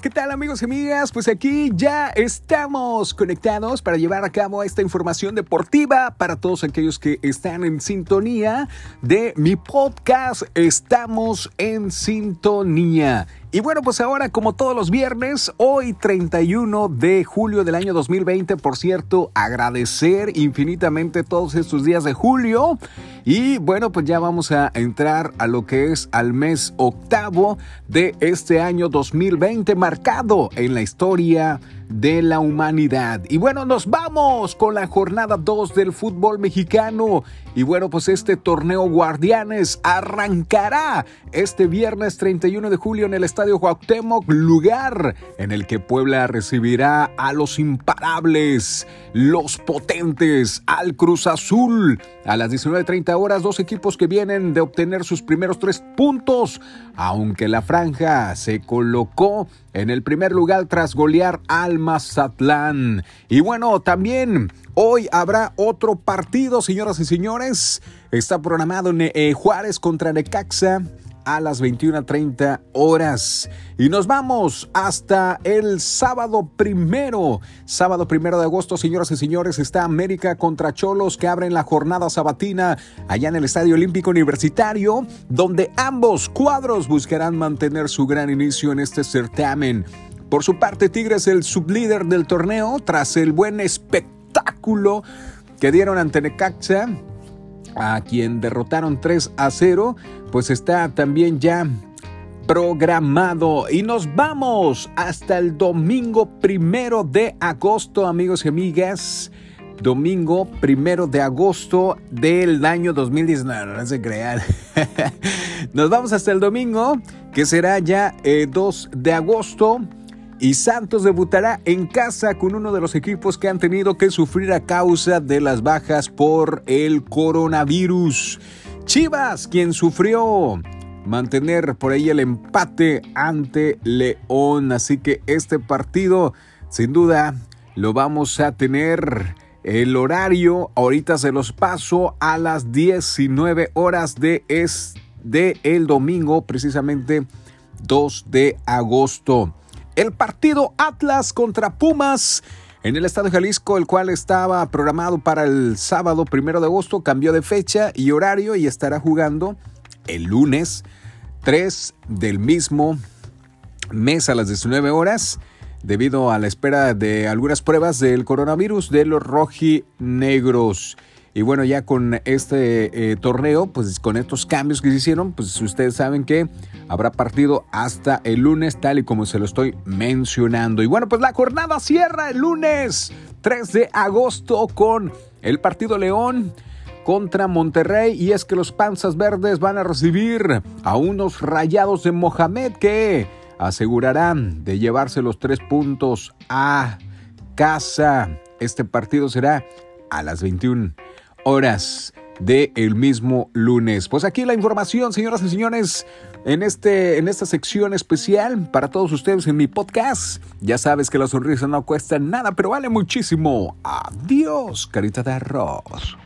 ¿qué tal amigos y amigas? Pues aquí ya estamos conectados para llevar a cabo esta información deportiva para todos aquellos que están en sintonía de mi podcast. Estamos en sintonía. Y bueno, pues ahora como todos los viernes, hoy 31 de julio del año 2020, por cierto, agradecer infinitamente todos estos días de julio. Y bueno, pues ya vamos a entrar a lo que es al mes octavo de este año 2020, marcado en la historia de la humanidad. Y bueno, nos vamos con la jornada 2 del fútbol mexicano. Y bueno, pues este torneo Guardianes arrancará este viernes 31 de julio en el Estadio Cuauhtémoc, lugar en el que Puebla recibirá a los imparables, los potentes, al Cruz Azul. A las 19.30 horas, dos equipos que vienen de obtener sus primeros tres puntos, aunque la franja se colocó en el primer lugar tras golear al Mazatlán. Y bueno, también hoy habrá otro partido, señoras y señores. Está programado en eh, Juárez contra Necaxa a las 21.30 horas. Y nos vamos hasta el sábado primero. Sábado primero de agosto, señoras y señores, está América contra Cholos que abren la jornada sabatina allá en el Estadio Olímpico Universitario, donde ambos cuadros buscarán mantener su gran inicio en este certamen. Por su parte, Tigres, el sublíder del torneo, tras el buen espectáculo que dieron ante Necaxa, a quien derrotaron 3 a 0, pues está también ya programado. Y nos vamos hasta el domingo primero de agosto, amigos y amigas. Domingo primero de agosto del año 2019. No se crean. Nos vamos hasta el domingo, que será ya 2 eh, de agosto. Y Santos debutará en casa con uno de los equipos que han tenido que sufrir a causa de las bajas por el coronavirus. Chivas, quien sufrió mantener por ahí el empate ante León. Así que este partido, sin duda, lo vamos a tener. El horario, ahorita se los paso a las 19 horas de, es, de el domingo, precisamente 2 de agosto. El partido Atlas contra Pumas en el Estado de Jalisco, el cual estaba programado para el sábado primero de agosto, cambió de fecha y horario y estará jugando el lunes 3 del mismo mes a las 19 horas debido a la espera de algunas pruebas del coronavirus de los rojinegros. Y bueno, ya con este eh, torneo, pues con estos cambios que se hicieron, pues ustedes saben que habrá partido hasta el lunes, tal y como se lo estoy mencionando. Y bueno, pues la jornada cierra el lunes 3 de agosto con el partido León contra Monterrey y es que los Panzas Verdes van a recibir a unos rayados de Mohamed que asegurarán de llevarse los tres puntos a casa. Este partido será a las 21 horas del el mismo lunes. Pues aquí la información, señoras y señores, en, este, en esta sección especial para todos ustedes en mi podcast. Ya sabes que la sonrisa no cuesta nada, pero vale muchísimo. Adiós, carita de arroz.